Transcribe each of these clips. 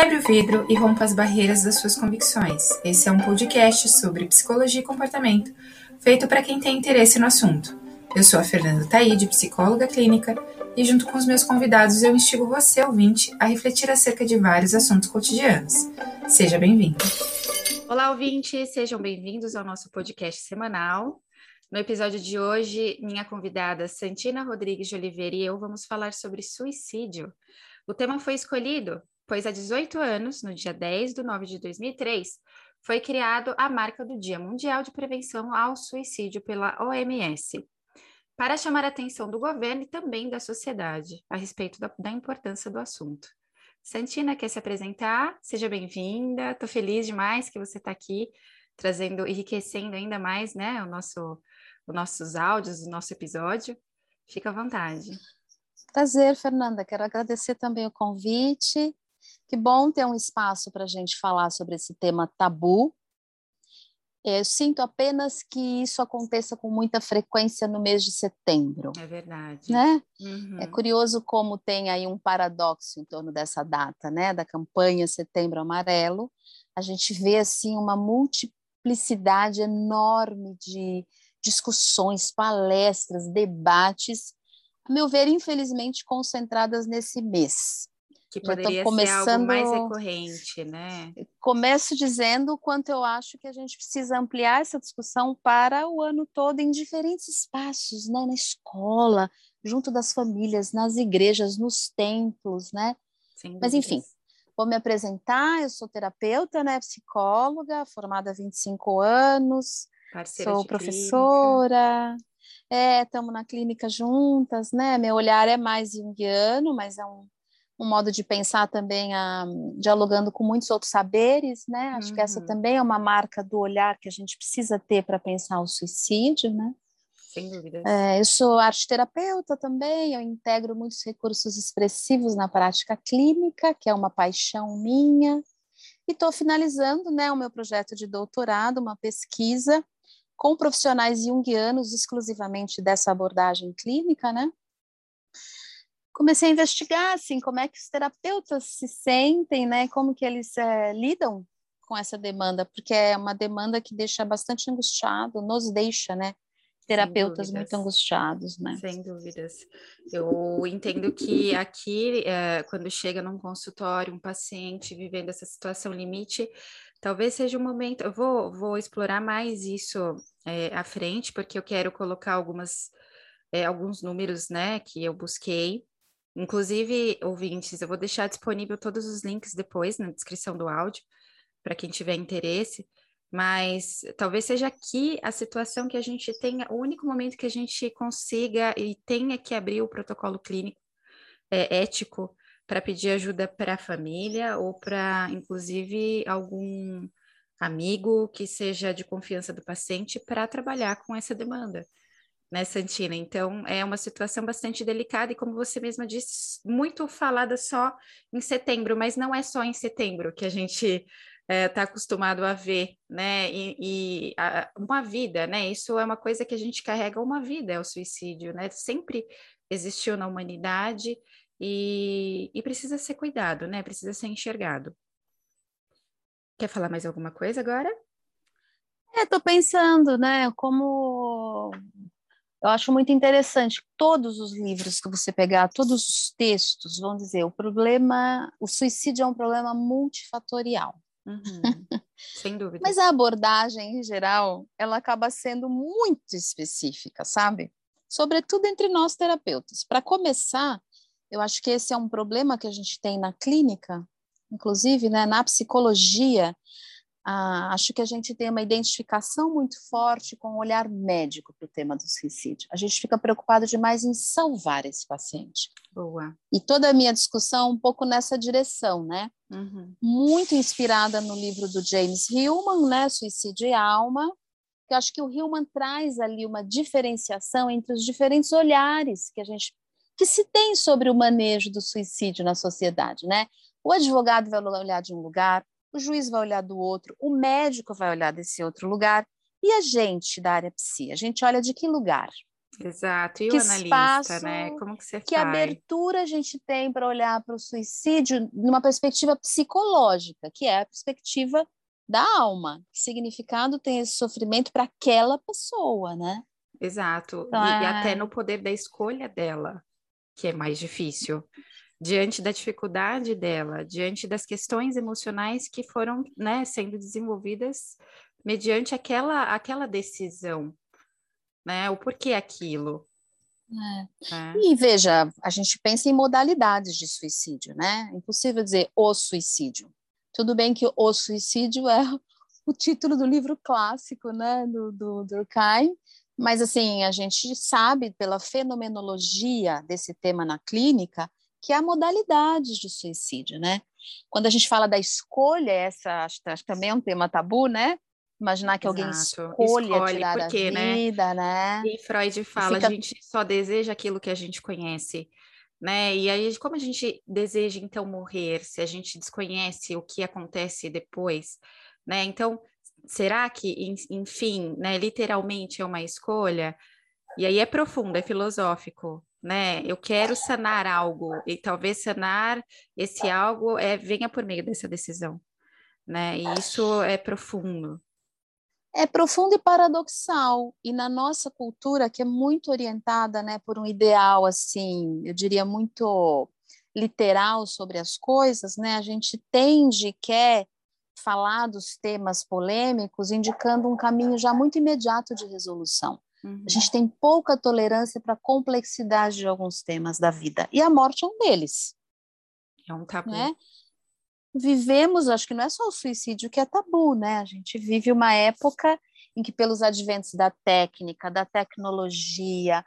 Quebre o vidro e rompa as barreiras das suas convicções. Esse é um podcast sobre psicologia e comportamento, feito para quem tem interesse no assunto. Eu sou a Fernanda Taide, psicóloga clínica, e junto com os meus convidados eu instigo você, ouvinte, a refletir acerca de vários assuntos cotidianos. Seja bem-vindo. Olá, ouvintes, sejam bem-vindos ao nosso podcast semanal. No episódio de hoje, minha convidada Santina Rodrigues de Oliveira e eu vamos falar sobre suicídio. O tema foi escolhido pois há 18 anos, no dia 10 de nove de 2003, foi criado a marca do Dia Mundial de Prevenção ao Suicídio pela OMS, para chamar a atenção do governo e também da sociedade a respeito da, da importância do assunto. Santina quer se apresentar? Seja bem-vinda. Estou feliz demais que você está aqui, trazendo, enriquecendo ainda mais, né, o nosso, os nossos áudios, o nosso episódio. Fica à vontade. Prazer, Fernanda. Quero agradecer também o convite que bom ter um espaço para a gente falar sobre esse tema tabu. Eu sinto apenas que isso aconteça com muita frequência no mês de setembro. É verdade. Né? Uhum. É curioso como tem aí um paradoxo em torno dessa data, né? Da campanha Setembro Amarelo. A gente vê assim uma multiplicidade enorme de discussões, palestras, debates, a meu ver, infelizmente concentradas nesse mês. Que poderia começando... ser algo mais recorrente, né? Começo dizendo o quanto eu acho que a gente precisa ampliar essa discussão para o ano todo em diferentes espaços, né? Na escola, junto das famílias, nas igrejas, nos templos, né? Mas enfim, vou me apresentar, eu sou terapeuta, né, psicóloga, formada há 25 anos, Parceira sou professora, estamos é, na clínica juntas, né? Meu olhar é mais junguiano, mas é um um modo de pensar também, a, dialogando com muitos outros saberes, né? Acho uhum. que essa uhum. também é uma marca do olhar que a gente precisa ter para pensar o suicídio, né? Sem dúvida. É, eu sou arte terapeuta também, eu integro muitos recursos expressivos na prática clínica, que é uma paixão minha, e estou finalizando né, o meu projeto de doutorado, uma pesquisa com profissionais junguianos exclusivamente dessa abordagem clínica, né? Comecei a investigar assim como é que os terapeutas se sentem, né? Como que eles é, lidam com essa demanda, porque é uma demanda que deixa bastante angustiado, nos deixa, né? Terapeutas muito angustiados, né? Sem dúvidas. Eu entendo que aqui, é, quando chega num consultório, um paciente vivendo essa situação limite, talvez seja o um momento. Eu vou, vou explorar mais isso é, à frente, porque eu quero colocar algumas, é, alguns números, né, que eu busquei Inclusive, ouvintes, eu vou deixar disponível todos os links depois na descrição do áudio, para quem tiver interesse. Mas talvez seja aqui a situação que a gente tenha, o único momento que a gente consiga e tenha que abrir o protocolo clínico é, ético para pedir ajuda para a família ou para, inclusive, algum amigo que seja de confiança do paciente para trabalhar com essa demanda né, Santina? Então, é uma situação bastante delicada e, como você mesma disse, muito falada só em setembro, mas não é só em setembro que a gente está é, tá acostumado a ver, né? E, e a, uma vida, né? Isso é uma coisa que a gente carrega uma vida, é o suicídio, né? Sempre existiu na humanidade e, e precisa ser cuidado, né? Precisa ser enxergado. Quer falar mais alguma coisa agora? É, pensando, né, como eu acho muito interessante todos os livros que você pegar, todos os textos vão dizer o problema, o suicídio é um problema multifatorial. Uhum. Sem dúvida. Mas a abordagem em geral, ela acaba sendo muito específica, sabe? Sobretudo entre nós terapeutas. Para começar, eu acho que esse é um problema que a gente tem na clínica, inclusive, né, na psicologia, ah, acho que a gente tem uma identificação muito forte com o olhar médico para o tema do suicídio. A gente fica preocupado demais em salvar esse paciente. Boa. E toda a minha discussão um pouco nessa direção, né? Uhum. Muito inspirada no livro do James Hillman, né? Suicídio e Alma. Que acho que o Hillman traz ali uma diferenciação entre os diferentes olhares que a gente que se tem sobre o manejo do suicídio na sociedade, né? O advogado vai olhar de um lugar, o juiz vai olhar do outro, o médico vai olhar desse outro lugar, e a gente da área psi, a gente olha de que lugar? Exato. E que o analista, espaço, né? Como que você Que faz? abertura a gente tem para olhar para o suicídio numa perspectiva psicológica, que é a perspectiva da alma. Que significado tem esse sofrimento para aquela pessoa, né? Exato. Então, e, é... e até no poder da escolha dela, que é mais difícil diante da dificuldade dela, diante das questões emocionais que foram né, sendo desenvolvidas mediante aquela, aquela decisão, né? O porquê aquilo. É. É. E veja, a gente pensa em modalidades de suicídio, né? Impossível dizer o suicídio. Tudo bem que o suicídio é o título do livro clássico, né, do, do Durkheim, mas assim, a gente sabe pela fenomenologia desse tema na clínica que há modalidades de suicídio, né? Quando a gente fala da escolha, essa acho, acho que também é um tema tabu, né? Imaginar que Exato. alguém escolha Escolhe, tirar porque, a né? vida, né? né? E Freud fala, fica... a gente só deseja aquilo que a gente conhece, né? E aí, como a gente deseja então morrer, se a gente desconhece o que acontece depois, né? Então, será que, enfim, né, literalmente é uma escolha? E aí é profundo, é filosófico, né? Eu quero sanar algo e talvez sanar esse algo é venha por meio dessa decisão, né? E isso é profundo. É profundo e paradoxal e na nossa cultura que é muito orientada, né, por um ideal assim, eu diria muito literal sobre as coisas, né? A gente tende quer falar dos temas polêmicos, indicando um caminho já muito imediato de resolução. Uhum. A gente tem pouca tolerância para a complexidade de alguns temas da vida. E a morte é um deles. É um tabu. Né? Vivemos, acho que não é só o suicídio que é tabu, né? A gente vive uma época em que, pelos adventos da técnica, da tecnologia,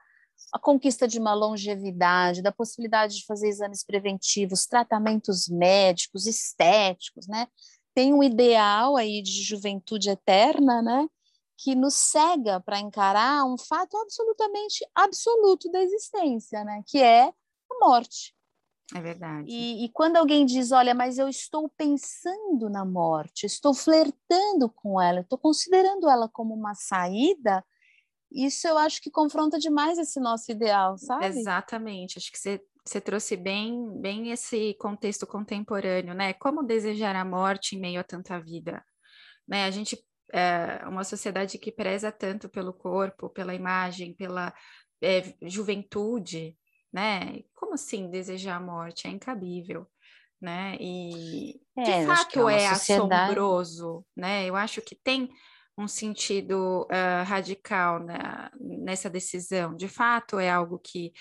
a conquista de uma longevidade, da possibilidade de fazer exames preventivos, tratamentos médicos, estéticos, né? Tem um ideal aí de juventude eterna, né? Que nos cega para encarar um fato absolutamente absoluto da existência, né? Que é a morte. É verdade. E, e, quando alguém diz, olha, mas eu estou pensando na morte, estou flertando com ela, estou considerando ela como uma saída, isso eu acho que confronta demais esse nosso ideal, sabe? Exatamente. Acho que você, você trouxe bem, bem esse contexto contemporâneo, né? Como desejar a morte em meio a tanta vida? Né? A gente é, uma sociedade que preza tanto pelo corpo, pela imagem, pela é, juventude, né? Como assim desejar a morte? É incabível, né? E de é, fato é, é assombroso, né? Eu acho que tem um sentido uh, radical né, nessa decisão. De fato, é algo que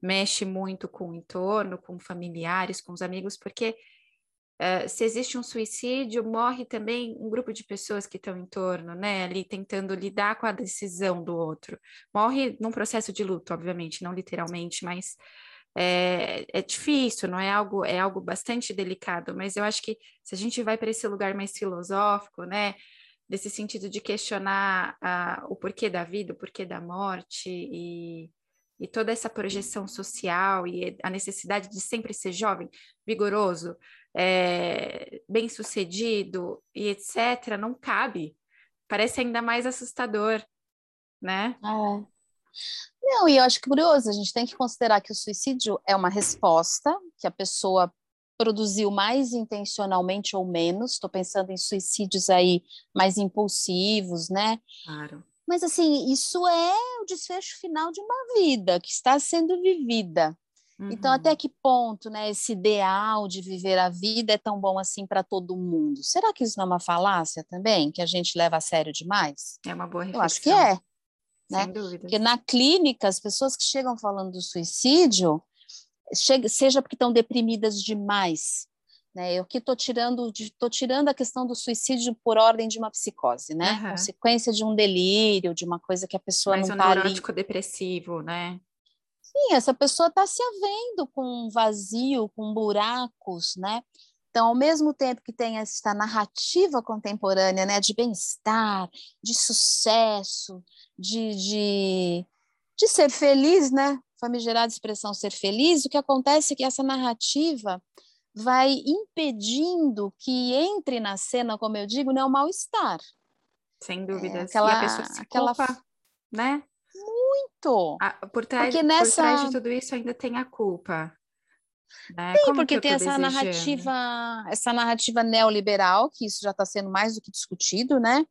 mexe muito com o entorno, com familiares, com os amigos, porque Uh, se existe um suicídio, morre também um grupo de pessoas que estão em torno, né? Ali tentando lidar com a decisão do outro. Morre num processo de luto, obviamente, não literalmente, mas é, é difícil, não é algo, é algo bastante delicado. Mas eu acho que se a gente vai para esse lugar mais filosófico, né? Desse sentido de questionar uh, o porquê da vida, o porquê da morte e e toda essa projeção social e a necessidade de sempre ser jovem, vigoroso, é, bem-sucedido e etc., não cabe. Parece ainda mais assustador, né? É. Não, e eu acho curioso, a gente tem que considerar que o suicídio é uma resposta que a pessoa produziu mais intencionalmente ou menos. Estou pensando em suicídios aí mais impulsivos, né? Claro. Mas, assim, isso é o desfecho final de uma vida que está sendo vivida. Uhum. Então, até que ponto né, esse ideal de viver a vida é tão bom assim para todo mundo? Será que isso não é uma falácia também, que a gente leva a sério demais? É uma boa reflexão. Eu acho que é. Né? Sem dúvida. Porque na clínica, as pessoas que chegam falando do suicídio, chega, seja porque estão deprimidas demais, né? Eu que estou tirando, tô tirando a questão do suicídio por ordem de uma psicose, né? Uhum. Consequência de um delírio, de uma coisa que a pessoa Mas não está ali. neurótico depressivo, né? Sim, essa pessoa está se havendo com um vazio, com buracos, né? Então, ao mesmo tempo que tem essa narrativa contemporânea, né, de bem-estar, de sucesso, de, de, de ser feliz, né? Famigerada expressão ser feliz, o que acontece é que essa narrativa vai impedindo que entre na cena, como eu digo, né, o mal-estar. Sem dúvida. É, aquela, e a pessoa se aquela... culpa, né? Muito! Ah, por, trás, porque nessa... por trás de tudo isso ainda tem a culpa. Né? Sim, Como porque tem essa desejando? narrativa, essa narrativa neoliberal, que isso já está sendo mais do que discutido, né?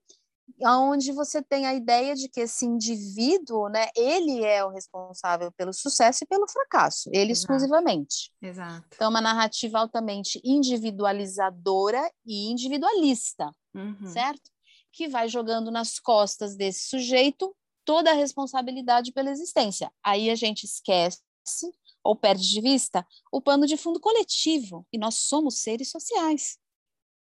Onde você tem a ideia de que esse indivíduo, né, ele é o responsável pelo sucesso e pelo fracasso, ele Exato. exclusivamente. Exato. Então, é uma narrativa altamente individualizadora e individualista, uhum. certo? Que vai jogando nas costas desse sujeito toda a responsabilidade pela existência. Aí a gente esquece ou perde de vista o pano de fundo coletivo, e nós somos seres sociais.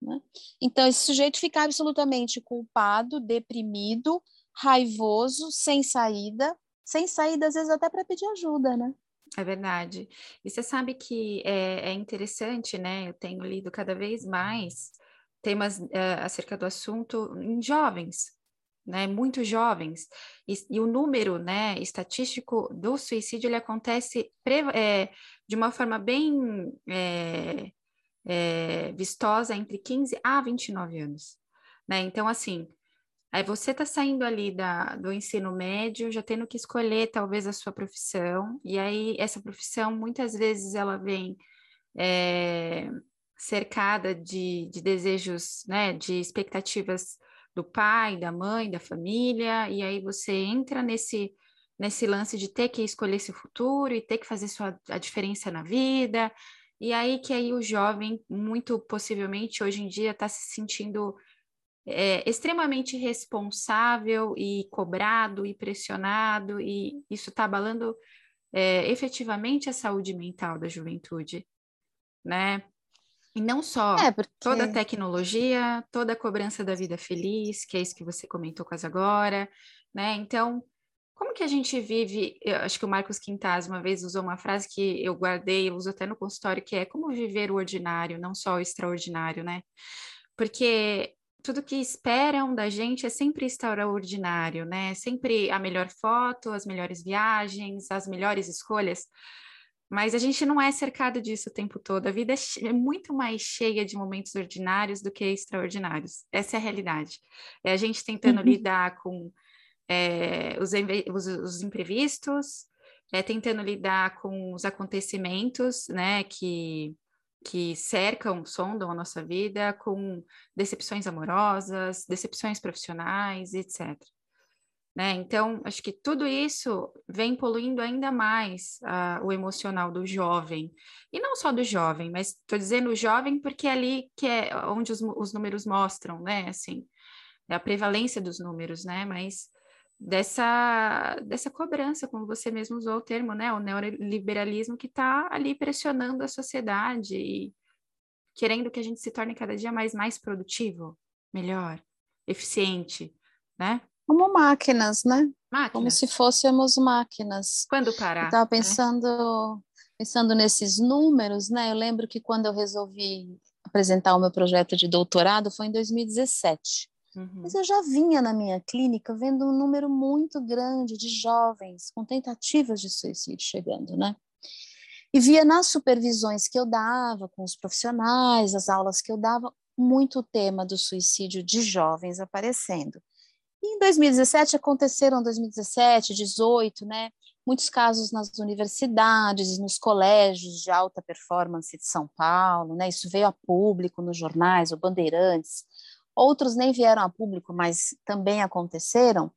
Né? Então, esse sujeito fica absolutamente culpado, deprimido, raivoso, sem saída, sem saída, às vezes até para pedir ajuda, né? É verdade. E você sabe que é, é, interessante, né? Eu tenho lido cada vez mais temas é, acerca do assunto em jovens, né, muito jovens, e, e, o número né, estatístico do suicídio ele acontece é, de uma forma bem é, é, vistosa entre 15 a 29 anos. Né? Então, assim, aí você está saindo ali da, do ensino médio, já tendo que escolher talvez a sua profissão, e aí essa profissão muitas vezes ela vem é, cercada de, de desejos, né, de expectativas do pai, da mãe, da família, e aí você entra nesse nesse lance de ter que escolher esse futuro e ter que fazer sua, a diferença na vida, e aí que aí o jovem, muito possivelmente, hoje em dia, está se sentindo é, extremamente responsável e cobrado e pressionado, e isso está abalando é, efetivamente a saúde mental da juventude, né? E não só é, porque... toda a tecnologia, toda a cobrança da vida feliz, que é isso que você comentou quase agora, né? Então, como que a gente vive? Eu acho que o Marcos Quintaz uma vez usou uma frase que eu guardei, eu uso até no consultório, que é como viver o ordinário, não só o extraordinário, né? Porque tudo que esperam da gente é sempre extraordinário, né? Sempre a melhor foto, as melhores viagens, as melhores escolhas. Mas a gente não é cercado disso o tempo todo. A vida é, é muito mais cheia de momentos ordinários do que extraordinários. Essa é a realidade. É a gente tentando uhum. lidar com é, os, os, os, imprevistos, é, tentando lidar com os acontecimentos, né, que, que cercam, sondam a nossa vida, com decepções amorosas, decepções profissionais, etc. Né? Então, acho que tudo isso vem poluindo ainda mais uh, o emocional do jovem. E não só do jovem, mas estou dizendo jovem porque é ali que é onde os, os números mostram, né? Assim, é a prevalência dos números, né? Mas dessa, dessa cobrança, como você mesmo usou o termo, né? O neoliberalismo que está ali pressionando a sociedade e querendo que a gente se torne cada dia mais, mais produtivo, melhor, eficiente, né? Como máquinas, né? Máquinas. Como se fôssemos máquinas. Quando parar? Estava né? pensando, né? pensando nesses números, né? Eu lembro que quando eu resolvi apresentar o meu projeto de doutorado foi em 2017. Uhum. Mas eu já vinha na minha clínica vendo um número muito grande de jovens com tentativas de suicídio chegando, né? E via nas supervisões que eu dava com os profissionais, as aulas que eu dava, muito o tema do suicídio de jovens aparecendo. E em 2017 aconteceram 2017, 18, né? Muitos casos nas universidades, nos colégios de alta performance de São Paulo, né? Isso veio a público nos jornais, o Bandeirantes. Outros nem vieram a público, mas também aconteceram.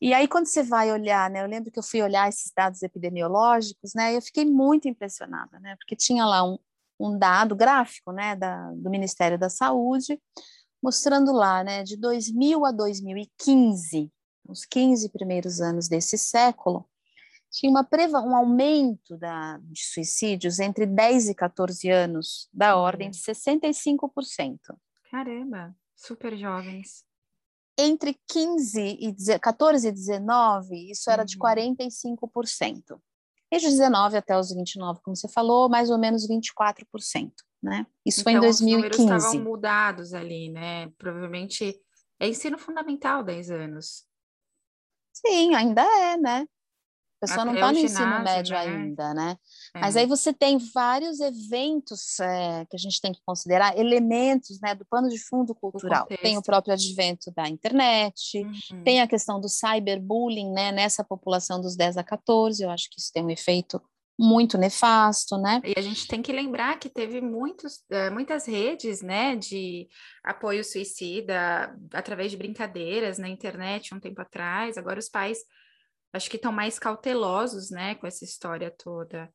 E aí quando você vai olhar, né? Eu lembro que eu fui olhar esses dados epidemiológicos, né? E eu fiquei muito impressionada, né? Porque tinha lá um, um dado gráfico, né? Da, do Ministério da Saúde mostrando lá, né, de 2000 a 2015, os 15 primeiros anos desse século, tinha uma um aumento da, de suicídios entre 10 e 14 anos, da ordem de 65%. Caramba, super jovens. Entre 15 e 14 e 19, isso era uhum. de 45%. E de 19 até os 29, como você falou, mais ou menos 24% né? Isso então, foi em 2015. Os números estavam mudados ali, né? Provavelmente é ensino fundamental 10 anos. Sim, ainda é, né? Pessoa não está no ensino ginásio, médio né? ainda, né? É. Mas aí você tem vários eventos é, que a gente tem que considerar, elementos né, do pano de fundo cultural. O tem o próprio advento da internet, uhum. tem a questão do cyberbullying né, nessa população dos 10 a 14, eu acho que isso tem um efeito muito nefasto, né? E a gente tem que lembrar que teve muitos, eh, muitas redes, né, de apoio suicida através de brincadeiras na internet um tempo atrás. Agora os pais acho que estão mais cautelosos, né, com essa história toda.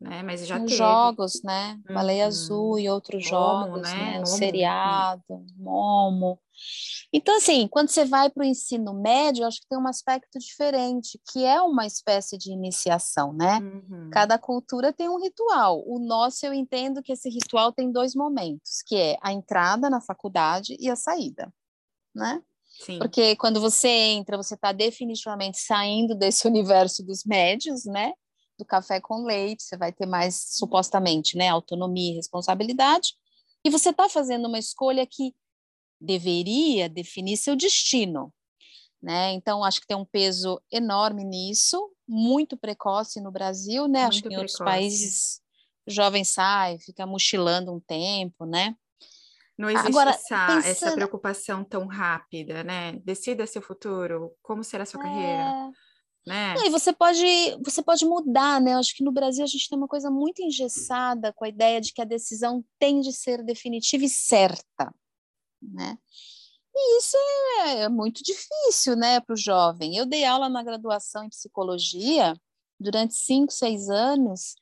Né? Mas já teve. jogos, né? Baleia uhum. Azul e outros Momo, jogos, né? né? O seriado, Momo. Então, assim, quando você vai para o ensino médio, acho que tem um aspecto diferente, que é uma espécie de iniciação, né? Uhum. Cada cultura tem um ritual. O nosso, eu entendo que esse ritual tem dois momentos, que é a entrada na faculdade e a saída, né? Sim. Porque quando você entra, você está definitivamente saindo desse universo dos médios, né? Do café com leite, você vai ter mais, supostamente, né? Autonomia e responsabilidade. E você está fazendo uma escolha que deveria definir seu destino, né? Então, acho que tem um peso enorme nisso, muito precoce no Brasil, né? Muito acho que em outros países o jovem sai, fica mochilando um tempo, né? Não existe Agora, essa, pensando... essa preocupação tão rápida, né? Decida seu futuro, como será sua é... carreira. Né? e você pode, você pode mudar, né? Eu acho que no Brasil a gente tem uma coisa muito engessada com a ideia de que a decisão tem de ser definitiva e certa, né? E isso é, é muito difícil, né, para o jovem. Eu dei aula na graduação em psicologia durante cinco, seis anos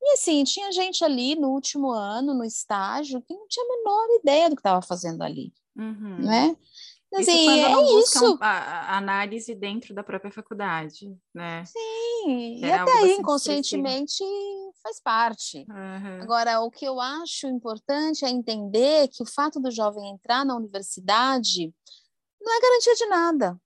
e assim, tinha gente ali no último ano, no estágio, que não tinha a menor ideia do que estava fazendo ali, uhum. né? Assim, isso quando é isso. a análise dentro da própria faculdade, né? Sim, Era e até aí, inconscientemente, faz parte. Uhum. Agora, o que eu acho importante é entender que o fato do jovem entrar na universidade não é garantia de nada.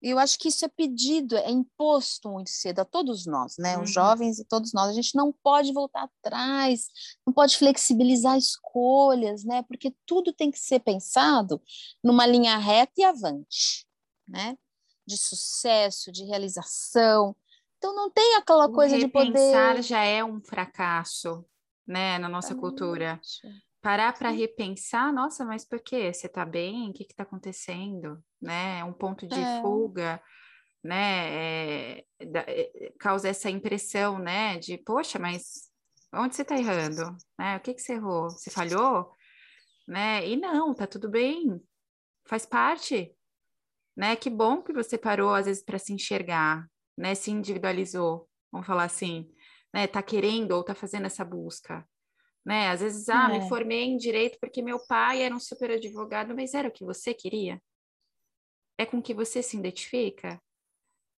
E eu acho que isso é pedido, é imposto muito cedo a todos nós, né? Uhum. Os jovens e todos nós. A gente não pode voltar atrás, não pode flexibilizar escolhas, né? Porque tudo tem que ser pensado numa linha reta e avante, né? De sucesso, de realização. Então não tem aquela o coisa de poder. Pensar já é um fracasso, né? Na nossa cultura parar para repensar, nossa, mas por quê? Você está bem? O que está acontecendo? Né? É um ponto de é. fuga, né? É, é, causa essa impressão, né? De, poxa, mas onde você está errando? Né? O que, que você errou? Você falhou? Né? E não, tá tudo bem, faz parte. Né? Que bom que você parou, às vezes, para se enxergar, né? Se individualizou, vamos falar assim, né? Tá querendo ou tá fazendo essa busca né? Às vezes, ah, é. me formei em direito porque meu pai era um super advogado, mas era o que você queria? É com que você se identifica?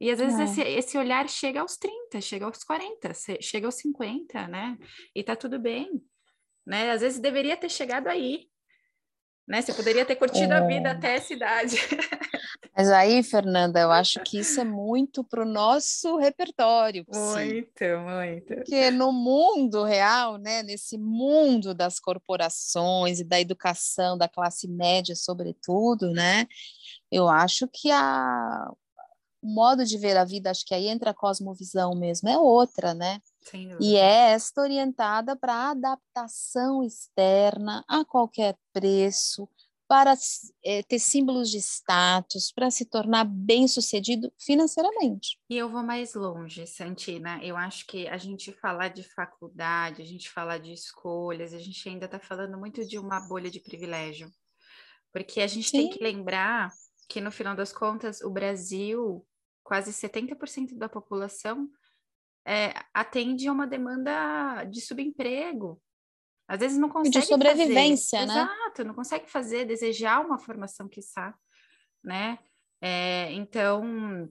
E às vezes é. esse, esse, olhar chega aos 30, chega aos 40, chega aos 50, né? E tá tudo bem, né? Às vezes deveria ter chegado aí, né? Você poderia ter curtido é. a vida até essa idade. Mas aí, Fernanda, eu acho que isso é muito para o nosso repertório. Muito, muito. Porque no mundo real, né, nesse mundo das corporações e da educação, da classe média, sobretudo, né, eu acho que a, o modo de ver a vida, acho que aí entra a cosmovisão mesmo, é outra, né? E é esta orientada para adaptação externa a qualquer preço, para é, ter símbolos de status, para se tornar bem-sucedido financeiramente. E eu vou mais longe, Santina. Eu acho que a gente falar de faculdade, a gente falar de escolhas, a gente ainda está falando muito de uma bolha de privilégio. Porque a gente Sim. tem que lembrar que, no final das contas, o Brasil, quase 70% da população é, atende a uma demanda de subemprego. Às vezes não consegue de sobrevivência, fazer. né? Exato, não consegue fazer, desejar uma formação que está, né? É, então,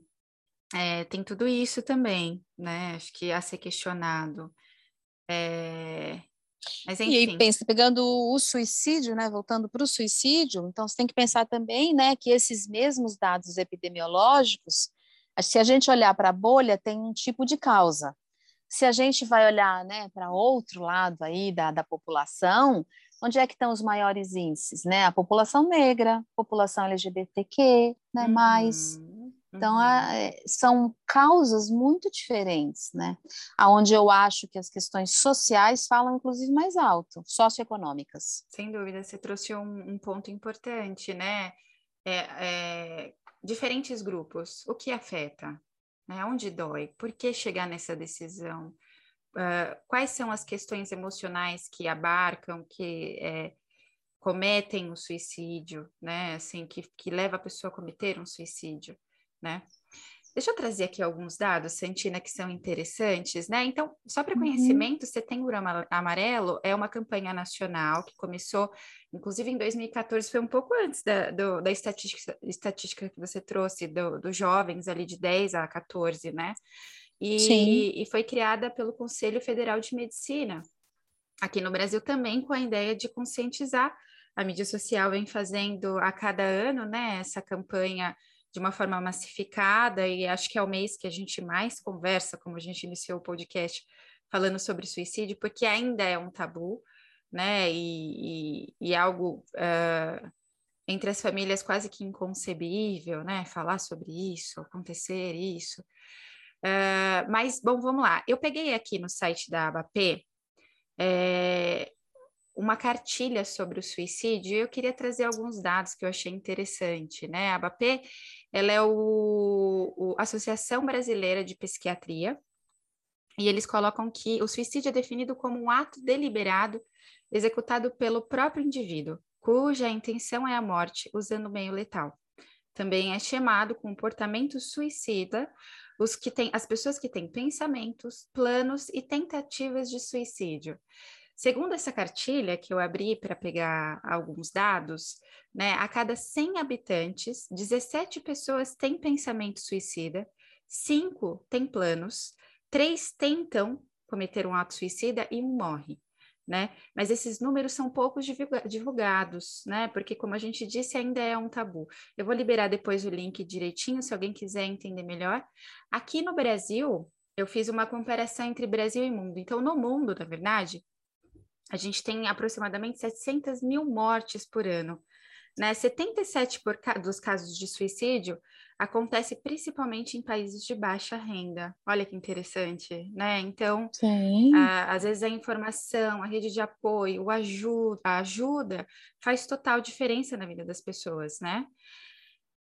é, tem tudo isso também, né? Acho que a ser questionado. É... Mas, enfim. E aí, pensa, pegando o suicídio, né? Voltando para o suicídio, então você tem que pensar também, né, que esses mesmos dados epidemiológicos, se a gente olhar para a bolha, tem um tipo de causa. Se a gente vai olhar né, para outro lado aí da, da população, onde é que estão os maiores índices? Né? A população negra, população LGBTQ, né, uhum. mais, Então, uhum. a, é, são causas muito diferentes, né? Aonde eu acho que as questões sociais falam, inclusive, mais alto, socioeconômicas. Sem dúvida, você trouxe um, um ponto importante, né? É, é, diferentes grupos, o que afeta? Né? Onde dói? Por que chegar nessa decisão? Uh, quais são as questões emocionais que abarcam, que é, cometem o suicídio, né? Assim, que, que leva a pessoa a cometer um suicídio né? Deixa eu trazer aqui alguns dados, Santina, que são interessantes, né? Então, só para uhum. conhecimento, uhum. Setembro Amarelo é uma campanha nacional que começou, inclusive em 2014, foi um pouco antes da, do, da estatística, estatística que você trouxe, dos do jovens ali de 10 a 14, né? E, e foi criada pelo Conselho Federal de Medicina, aqui no Brasil também, com a ideia de conscientizar. A mídia social vem fazendo a cada ano, né, essa campanha de uma forma massificada, e acho que é o mês que a gente mais conversa, como a gente iniciou o podcast falando sobre suicídio, porque ainda é um tabu, né? E, e, e algo uh, entre as famílias quase que inconcebível, né? Falar sobre isso, acontecer isso. Uh, mas, bom, vamos lá. Eu peguei aqui no site da ABAP é, uma cartilha sobre o suicídio e eu queria trazer alguns dados que eu achei interessante, né? A ABAP, ela é o, o Associação Brasileira de Psiquiatria e eles colocam que o suicídio é definido como um ato deliberado executado pelo próprio indivíduo, cuja intenção é a morte usando meio letal. Também é chamado comportamento suicida os que têm, as pessoas que têm pensamentos, planos e tentativas de suicídio. Segundo essa cartilha que eu abri para pegar alguns dados, né, a cada 100 habitantes, 17 pessoas têm pensamento suicida, 5 têm planos, 3 tentam cometer um ato suicida e um morre. Né? Mas esses números são poucos divulgados, né? Porque, como a gente disse, ainda é um tabu. Eu vou liberar depois o link direitinho, se alguém quiser entender melhor. Aqui no Brasil, eu fiz uma comparação entre Brasil e mundo. Então, no mundo, na verdade, a gente tem aproximadamente 700 mil mortes por ano. Né? 77% por ca dos casos de suicídio acontece principalmente em países de baixa renda. Olha que interessante, né? Então, a, às vezes a informação, a rede de apoio, ajuda, a ajuda faz total diferença na vida das pessoas, né?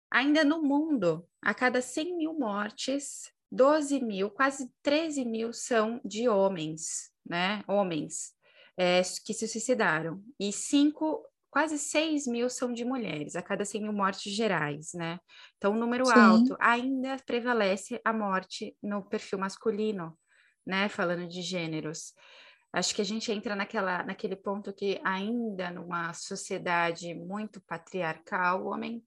Ainda no mundo, a cada 100 mil mortes, 12 mil, quase 13 mil são de homens, né? Homens é, que se suicidaram, e cinco, quase 6 mil são de mulheres, a cada 100 mil mortes gerais, né? Então, um número Sim. alto. Ainda prevalece a morte no perfil masculino, né? Falando de gêneros. Acho que a gente entra naquela, naquele ponto que ainda numa sociedade muito patriarcal, o homem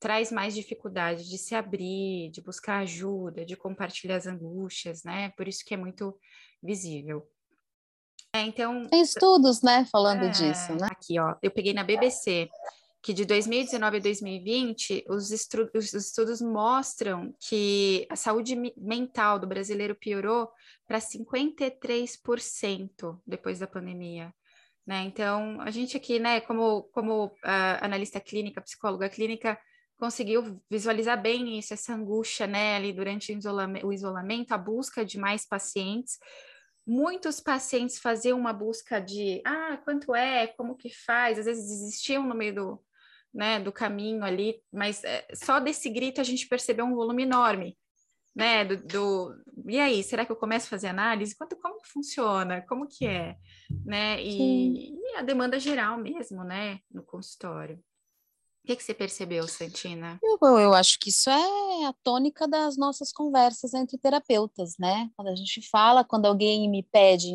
traz mais dificuldade de se abrir, de buscar ajuda, de compartilhar as angústias, né? Por isso que é muito visível. É, então, Tem estudos, né, falando é, disso, né? Aqui, ó, eu peguei na BBC que de 2019 a 2020, os, os estudos mostram que a saúde mental do brasileiro piorou para 53% depois da pandemia. Né? Então, a gente aqui, né, como, como uh, analista clínica, psicóloga clínica, conseguiu visualizar bem isso, essa angústia, né, ali durante o isolamento, o isolamento, a busca de mais pacientes, muitos pacientes faziam uma busca de ah, quanto é, como que faz, às vezes desistiam no meio do, né, do caminho ali, mas é, só desse grito a gente percebeu um volume enorme, né, do, do, e aí, será que eu começo a fazer análise? Quanto, como que funciona? Como que é? Né, e, e a demanda geral mesmo, né, no consultório. O que, que você percebeu, Santina? Eu, eu acho que isso é a tônica das nossas conversas entre terapeutas, né? Quando a gente fala, quando alguém me pede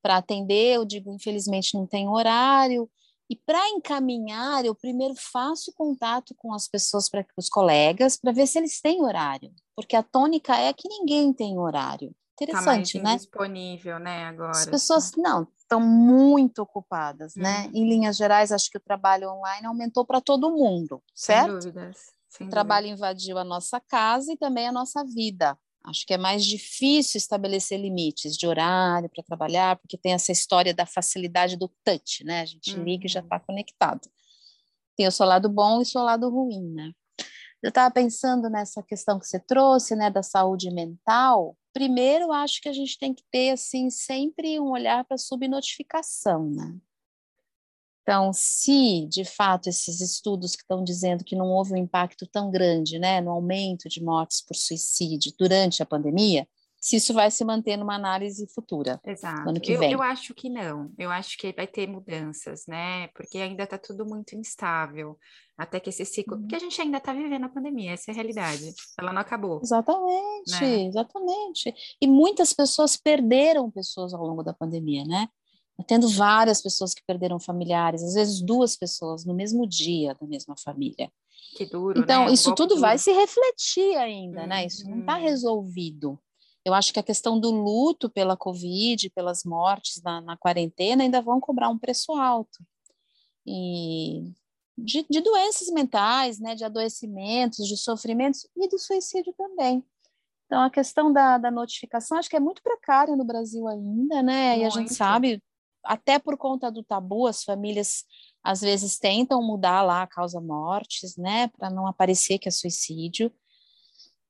para atender, eu digo, infelizmente não tem horário. E para encaminhar, eu primeiro faço contato com as pessoas, para os colegas, para ver se eles têm horário. Porque a tônica é que ninguém tem horário. Interessante, tá mais né? disponível, né, agora. As pessoas, não, estão muito ocupadas, né? uhum. né? Em linhas gerais, acho que o trabalho online aumentou para todo mundo, certo? Sem dúvidas. Sem o trabalho invadiu a nossa casa e também a nossa vida. Acho que é mais difícil estabelecer limites de horário para trabalhar, porque tem essa história da facilidade do touch, né? A gente uhum. liga e já está conectado. Tem o seu lado bom e o seu lado ruim, né? Eu estava pensando nessa questão que você trouxe, né, da saúde mental. Primeiro, acho que a gente tem que ter, assim, sempre um olhar para a subnotificação, né? Então, se de fato esses estudos que estão dizendo que não houve um impacto tão grande, né, no aumento de mortes por suicídio durante a pandemia, se isso vai se manter numa análise futura. Exato. Ano que eu, vem. eu acho que não. Eu acho que vai ter mudanças, né? Porque ainda está tudo muito instável. Até que esse ciclo. Uhum. Porque a gente ainda está vivendo a pandemia, essa é a realidade. Ela não acabou. Exatamente, Né? exatamente. E muitas pessoas perderam pessoas ao longo da pandemia, né? Tendo várias pessoas que perderam familiares, às vezes duas pessoas no mesmo dia da mesma família. Que duro, Então, né? Isso tudo vai duro. se refletir ainda, né? Isso não está Uhum. resolvido. Eu acho que a questão do luto pela Covid, pelas mortes na, na quarentena, ainda vão cobrar um preço alto. E de, de doenças mentais, né? De adoecimentos, de sofrimentos e do suicídio também. Então, a questão da, da notificação, acho que é muito precária no Brasil ainda, né? E a gente Muito. sabe, até por conta do tabu, as famílias às vezes tentam mudar lá a causa mortes, né, para não aparecer que é suicídio.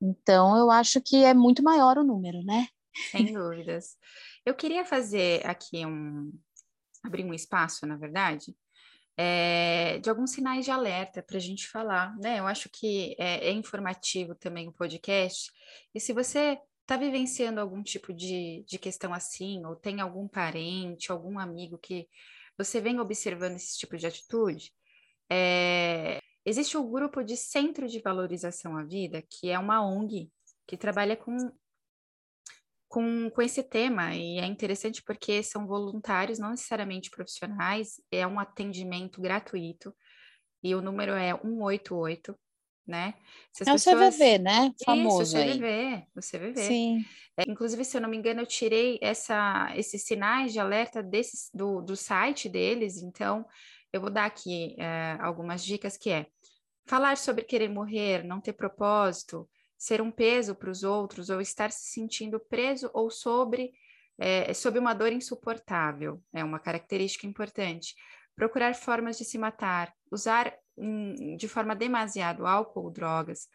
Então, eu acho que é muito maior o número, né? Sem dúvidas. Eu queria fazer aqui um. abrir um espaço, na verdade, é, de alguns sinais de alerta para a gente falar, né? Eu acho que é, é informativo também o podcast. E se você está vivenciando algum tipo de, de questão assim, ou tem algum parente, algum amigo que você vem observando esse tipo de atitude, é, existe o grupo de Centro de Valorização à Vida, que é uma ONG que trabalha com com, com esse tema, e é interessante porque são voluntários, não necessariamente profissionais, é um atendimento gratuito, e o número é 188, né? Se É o pessoas- CVV, né? Isso, Famoso o aí. CVV, o CVV. Sim. É, inclusive, se eu não me engano, eu tirei essa, esses sinais de alerta desses, do, do site deles, então eu vou dar aqui é, algumas dicas que é falar sobre querer morrer, não ter propósito, ser um peso para os outros ou estar se sentindo preso ou sobre, é, sob uma dor insuportável, é uma característica importante. Procurar formas de se matar, usar hum, de forma demasiado álcool ou drogas,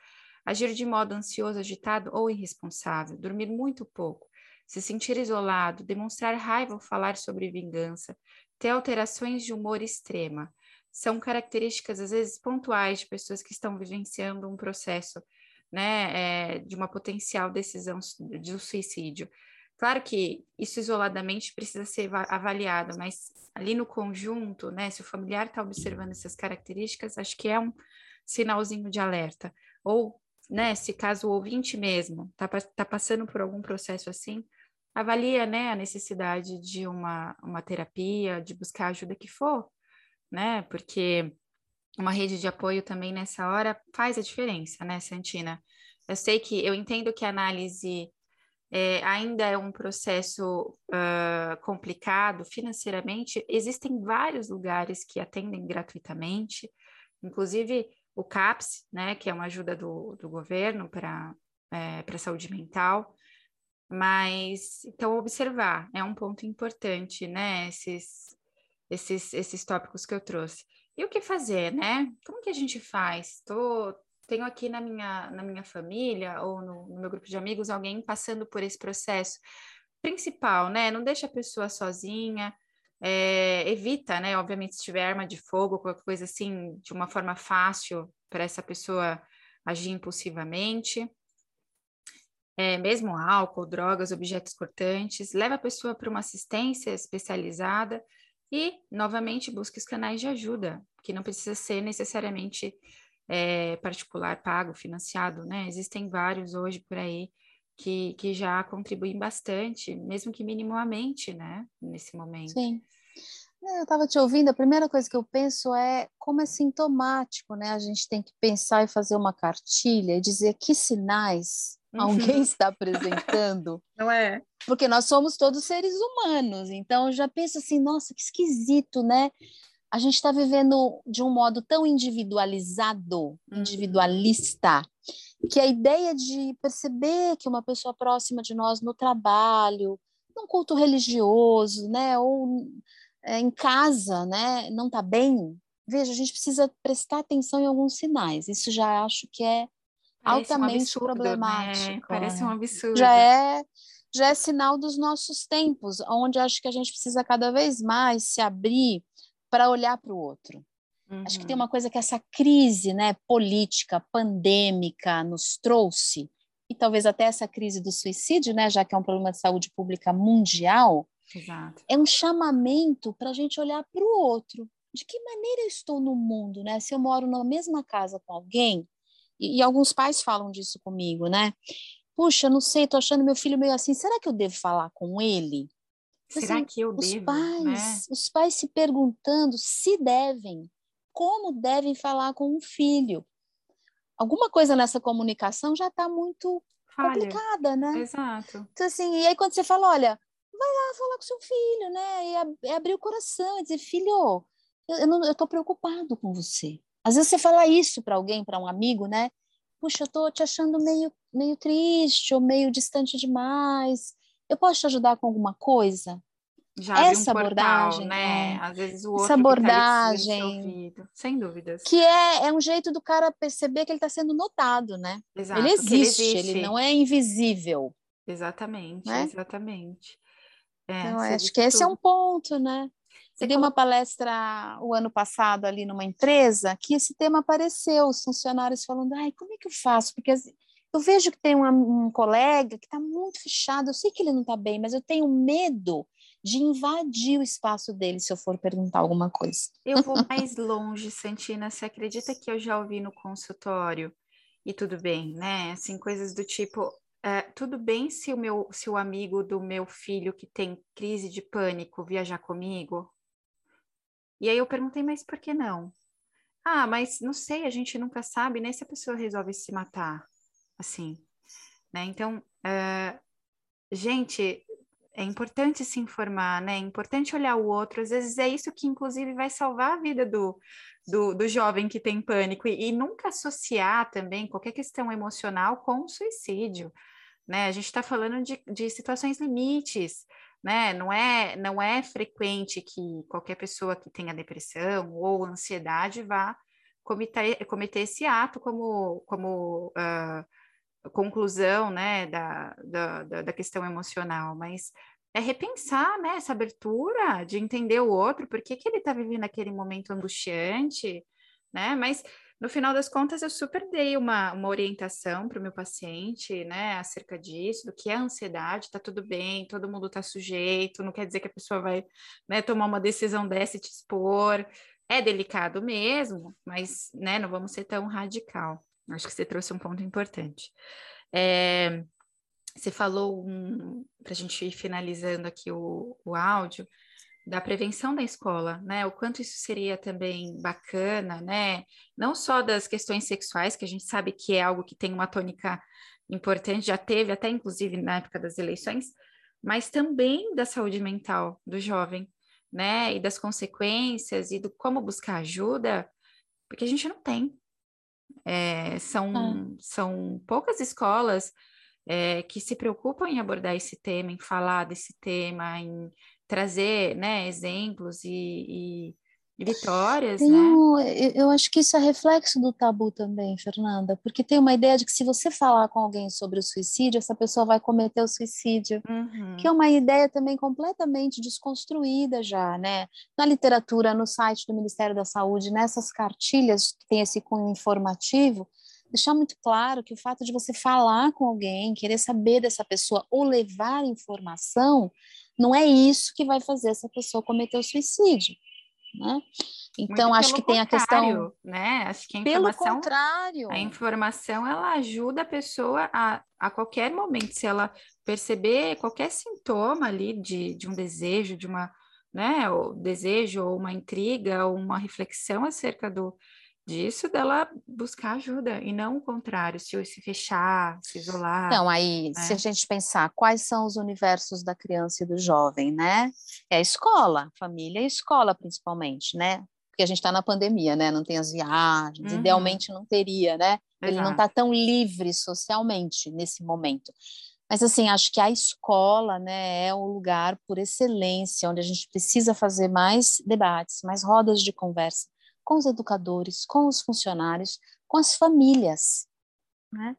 agir de modo ansioso, agitado ou irresponsável, dormir muito pouco, se sentir isolado, demonstrar raiva ou falar sobre vingança, ter alterações de humor extrema. São características, às vezes, pontuais de pessoas que estão vivenciando um processo né, é, de uma potencial decisão de um suicídio. Claro que isso isoladamente precisa ser va- avaliado, mas ali no conjunto, né, se o familiar está observando essas características, acho que é um sinalzinho de alerta. Ou, né, se caso o ouvinte mesmo está tá passando por algum processo assim, avalia, né, a necessidade de uma, uma terapia, de buscar ajuda que for, né, porque uma rede de apoio também nessa hora faz a diferença, né, Santina? Eu sei que eu entendo que a análise é, ainda é um processo ah, complicado financeiramente. Existem vários lugares que atendem gratuitamente, inclusive o CAPS, né, que é uma ajuda do, do governo para é, para saúde mental. Mas então observar é um ponto importante, né? Esses, esses, esses tópicos que eu trouxe. E o que fazer, né? Como que a gente faz? Tô, tenho aqui na minha, na minha família ou no, no meu grupo de amigos alguém passando por esse processo principal, né? Não deixa a pessoa sozinha, é, evita, né? Obviamente, se tiver arma de fogo, qualquer coisa assim, de uma forma fácil para essa pessoa agir impulsivamente. É, mesmo álcool, drogas, objetos cortantes, leva a pessoa para uma assistência especializada e, novamente, busque os canais de ajuda, que não precisa ser necessariamente é, particular, pago, financiado, né? Existem vários hoje por aí que, que já contribuem bastante, mesmo que minimamente, né? Nesse momento. Sim. É, Eu estava te ouvindo, a primeira coisa que eu penso é como é sintomático, né? A gente tem que pensar e fazer uma cartilha e dizer que sinais alguém está apresentando, Não é? porque nós somos todos seres humanos, então eu já penso assim, nossa, que esquisito, né? A gente está vivendo de um modo tão individualizado, individualista, que a ideia de perceber que uma pessoa próxima de nós no trabalho, num culto religioso, né, ou é, em casa, né, não está bem, veja, a gente precisa prestar atenção em alguns sinais. Isso já acho que é Parece altamente um absurdo, né? problemático. Né? Parece um absurdo. Já é, já é sinal dos nossos tempos, onde acho que a gente precisa cada vez mais se abrir para olhar para o outro. Uhum. Acho que tem uhum. uma coisa que essa crise né, política, pandêmica, nos trouxe, e talvez até essa crise do suicídio, né, já que é um problema de saúde pública mundial, Exato. é um chamamento para a gente olhar para o outro. De que maneira eu estou no mundo, né? Se eu moro na mesma casa com alguém, e, e alguns pais falam disso comigo, né? Puxa, não sei, tô achando meu filho meio assim, será que eu devo falar com ele? Será assim, que eu os devo? Pais, né? Os pais se perguntando se devem, como devem falar com um filho. Alguma coisa nessa comunicação já está muito Falha. complicada, né? Exato. Então, assim, e aí quando você fala, olha, vai lá falar com seu filho, né? E, ab abrir o coração e dizer, filho, eu, eu, não, eu tô preocupado com você. Às vezes você fala isso para alguém, para um amigo, né? Puxa, eu tô te achando meio, meio triste ou meio distante demais. Eu posso te ajudar com alguma coisa? Já essa um abordagem, né? É. Às vezes o outro essa abordagem, tá sem dúvidas. Que é, é um jeito do cara perceber que ele está sendo notado, né? Exato, ele, existe, ele existe, ele não é invisível. Exatamente, né? exatamente. É, então, acho que tudo. esse é um ponto, né? Você eu dei uma palestra o ano passado ali numa empresa que esse tema apareceu, os funcionários falando, ai, como é que eu faço? Porque eu vejo que tem um colega que está muito fechado, eu sei que ele não está bem, mas eu tenho medo de invadir o espaço dele se eu for perguntar alguma coisa. Eu vou mais longe, Santina. Você acredita que eu já ouvi no consultório e tudo bem, né? Assim, coisas do tipo, é, tudo bem se o meu, se o amigo do meu filho que tem crise de pânico viajar comigo? E aí eu perguntei, mas por que não? Ah, mas não sei, a gente nunca sabe, né? Se a pessoa resolve se matar assim, né? Então, uh, gente, é importante se informar, né? É importante olhar o outro. Às vezes é isso que, inclusive, vai salvar a vida do, do, do jovem que tem pânico e, e, nunca associar também qualquer questão emocional com o suicídio, né? A gente está falando de, de situações limites, né? Não é, não é frequente que qualquer pessoa que tenha depressão ou ansiedade vá cometer, cometer esse ato como, como uh, conclusão né, da, da, da questão emocional, mas é repensar né, essa abertura de entender o outro, por que, que ele está vivendo aquele momento angustiante, né? Mas no final das contas, eu super dei uma, uma orientação para o meu paciente, né, acerca disso, do que é ansiedade, tá tudo bem, todo mundo está sujeito, não quer dizer que a pessoa vai né, tomar uma decisão dessa e te expor. É delicado mesmo, mas né, não vamos ser tão radical. Acho que você trouxe um ponto importante. É, você falou, um, para a gente ir finalizando aqui o, o áudio, da prevenção da escola, né? O quanto isso seria também bacana, né? Não só das questões sexuais, que a gente sabe que é algo que tem uma tônica importante, já teve até inclusive na época das eleições, mas também da saúde mental do jovem, né? E das consequências e do como buscar ajuda, porque a gente não tem, é, são, ah. são poucas escolas é, que se preocupam em abordar esse tema, em falar desse tema, em trazer né, exemplos e, e vitórias, tem né? Um, eu acho que isso é reflexo do tabu também, Fernanda, porque tem uma ideia de que se você falar com alguém sobre o suicídio, essa pessoa vai cometer o suicídio, uhum. que é uma ideia também completamente desconstruída já, né? Na literatura, no site do Ministério da Saúde, nessas cartilhas que tem esse cunho informativo, deixar muito claro que o fato de você falar com alguém, querer saber dessa pessoa ou levar informação, não é isso que vai fazer essa pessoa cometer o suicídio né? Então acho que tem a questão, né? Acho que a informação, pelo contrário, a informação ela ajuda a pessoa a, a qualquer momento, se ela perceber qualquer sintoma ali de, de um desejo, de uma, né, ou desejo ou uma intriga ou uma reflexão acerca do disso dela buscar ajuda e não o contrário, se, se fechar, se isolar. Então, aí, né? se a gente pensar quais são os universos da criança e do jovem, né? É a escola, família e escola principalmente, né? Porque a gente está na pandemia, né? Não tem as viagens, uhum. idealmente não teria, né? Ele não está tão livre socialmente nesse momento. Mas assim, acho que a escola, né, é o lugar por excelência onde a gente precisa fazer mais debates, mais rodas de conversa com os educadores, com os funcionários, com as famílias. Né?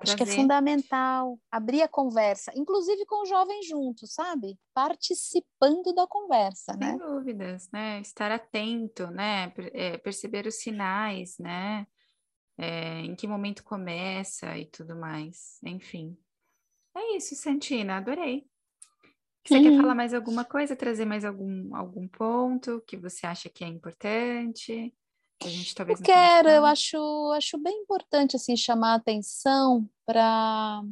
Acho que é fundamental abrir a conversa, inclusive com o jovem junto, sabe? Participando da conversa, Sem né? Sem dúvidas, né? Estar atento, né? É, perceber os sinais, né? É, em que momento começa e tudo mais. Enfim. É isso, Santina, adorei. Você quer falar mais alguma coisa, trazer mais algum, algum ponto que você acha que é importante? Que a gente talvez eu quero, eu acho, acho bem importante assim chamar a atenção para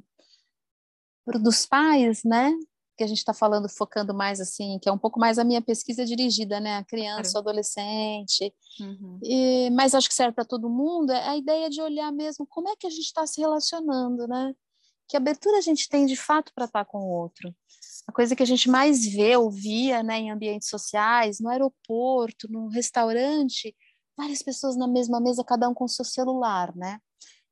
dos pais, né? Que a gente está falando, focando mais assim, que é um pouco mais a minha pesquisa dirigida, né? A criança, claro. o adolescente. Uhum. E, mas acho que serve para todo mundo, é a ideia de olhar mesmo como é que a gente está se relacionando, né? Que abertura a gente tem de fato para estar tá com o outro a coisa que a gente mais vê, ouvia né, em ambientes sociais, no aeroporto, no restaurante, várias pessoas na mesma mesa, cada um com seu celular, né?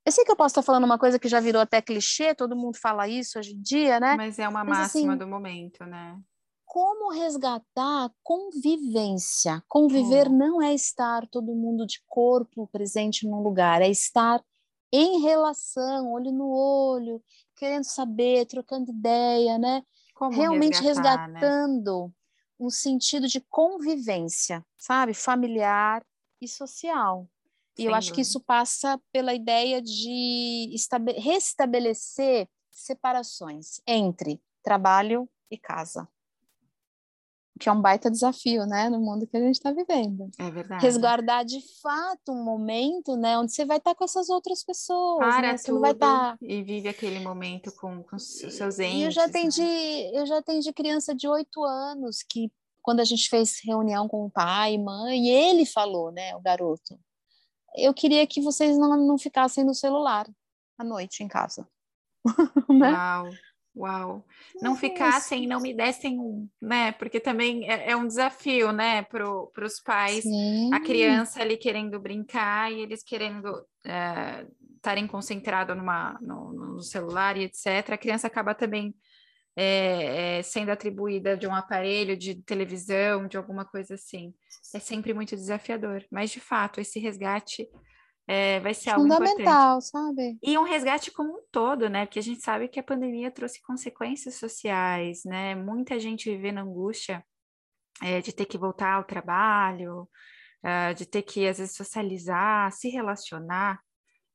Eu sei que eu posso estar falando uma coisa que já virou até clichê, todo mundo fala isso hoje em dia, né? Mas é uma Mas, máxima assim, do momento, né? Como resgatar a convivência? Conviver oh. não é estar todo mundo de corpo presente num lugar, é estar em relação, olho no olho, querendo saber, trocando ideia, né? Como realmente resgatar, né? resgatando né? um sentido de convivência, sabe, familiar e social. E Sem eu acho dúvida. que isso passa pela ideia de restabelecer separações entre trabalho e casa que é um baita desafio, né, no mundo que a gente está vivendo. É verdade. Resguardar de fato um momento, né, onde você vai estar tá com essas outras pessoas, Para né? Você não vai estar tá... e vive aquele momento com, com seus entes. E eu já atendi, né? eu já atendi criança de oito anos que quando a gente fez reunião com o pai, mãe, ele falou, né, o garoto, eu queria que vocês não, não ficassem no celular à noite em casa. né? Uau. Uau! Não ficassem, não me dessem um, né? Porque também é, é um desafio, né, para os pais, Sim. a criança ali querendo brincar e eles querendo é, estarem concentrados numa, no, no, celular e etc. A criança acaba também é, é, sendo atribuída de um aparelho, de televisão, de alguma coisa assim. É sempre muito desafiador, mas de fato, esse resgate é, vai ser algo fundamental, sabe? E um resgate como um todo, né? Porque a gente sabe que a pandemia trouxe consequências sociais, né? Muita gente vivendo angústia é, de ter que voltar ao trabalho, uh, de ter que, às vezes, socializar, se relacionar,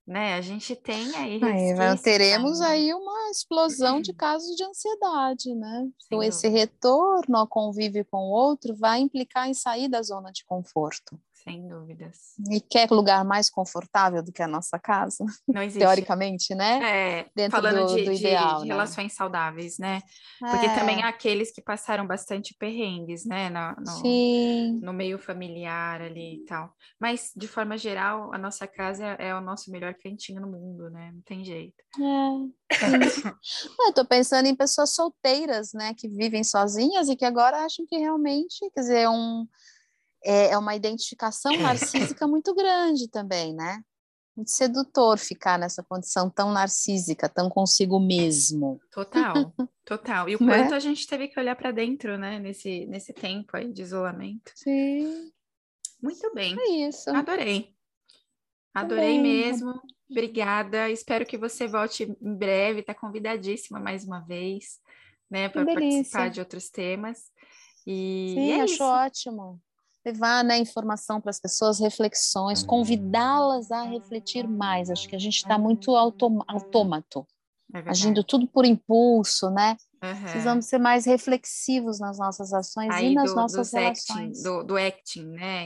né? A gente tem aí. aí teremos aí uma explosão de casos de ansiedade, né? Então, esse retorno ao convívio com o outro vai implicar em sair da zona de conforto. Sem dúvidas. E quer lugar mais confortável do que a nossa casa? Não existe. Teoricamente, né? É, Dentro falando do, de, do ideal, de, né? relações saudáveis, né? Porque é. também há aqueles que passaram bastante perrengues, né? No, no, Sim. no meio familiar ali e tal. Mas, de forma geral, a nossa casa é, é o nosso melhor cantinho no mundo, né? Não tem jeito. É. Eu tô pensando em pessoas solteiras, né? Que vivem sozinhas e que agora acham que realmente, quer dizer, um é, é uma identificação narcísica muito grande também, né? Muito sedutor ficar nessa condição tão narcísica, tão consigo mesmo. Total, total. E o né? quanto a gente teve que olhar para dentro, né, nesse, nesse tempo aí de isolamento. Sim. Muito bem. É isso. Adorei. Adorei Também. mesmo. Obrigada. Espero que você volte em breve. Está convidadíssima mais uma vez, né, para participar de outros temas. E Sim, é acho isso. ótimo levar né, informação para as pessoas, reflexões, convidá-las a refletir mais. Acho que a gente está muito autômato, é agindo tudo por impulso, né? Uhum. Precisamos ser mais reflexivos nas nossas ações Aí e nas do, nossas relações. Acting, do, do acting, né?